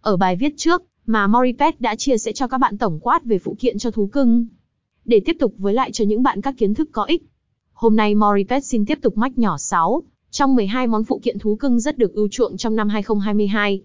Ở bài viết trước, mà Moripet đã chia sẻ cho các bạn tổng quát về phụ kiện cho thú cưng. Để tiếp tục với lại cho những bạn các kiến thức có ích. Hôm nay Moripet xin tiếp tục mách nhỏ 6, trong 12 món phụ kiện thú cưng rất được ưu chuộng trong năm 2022.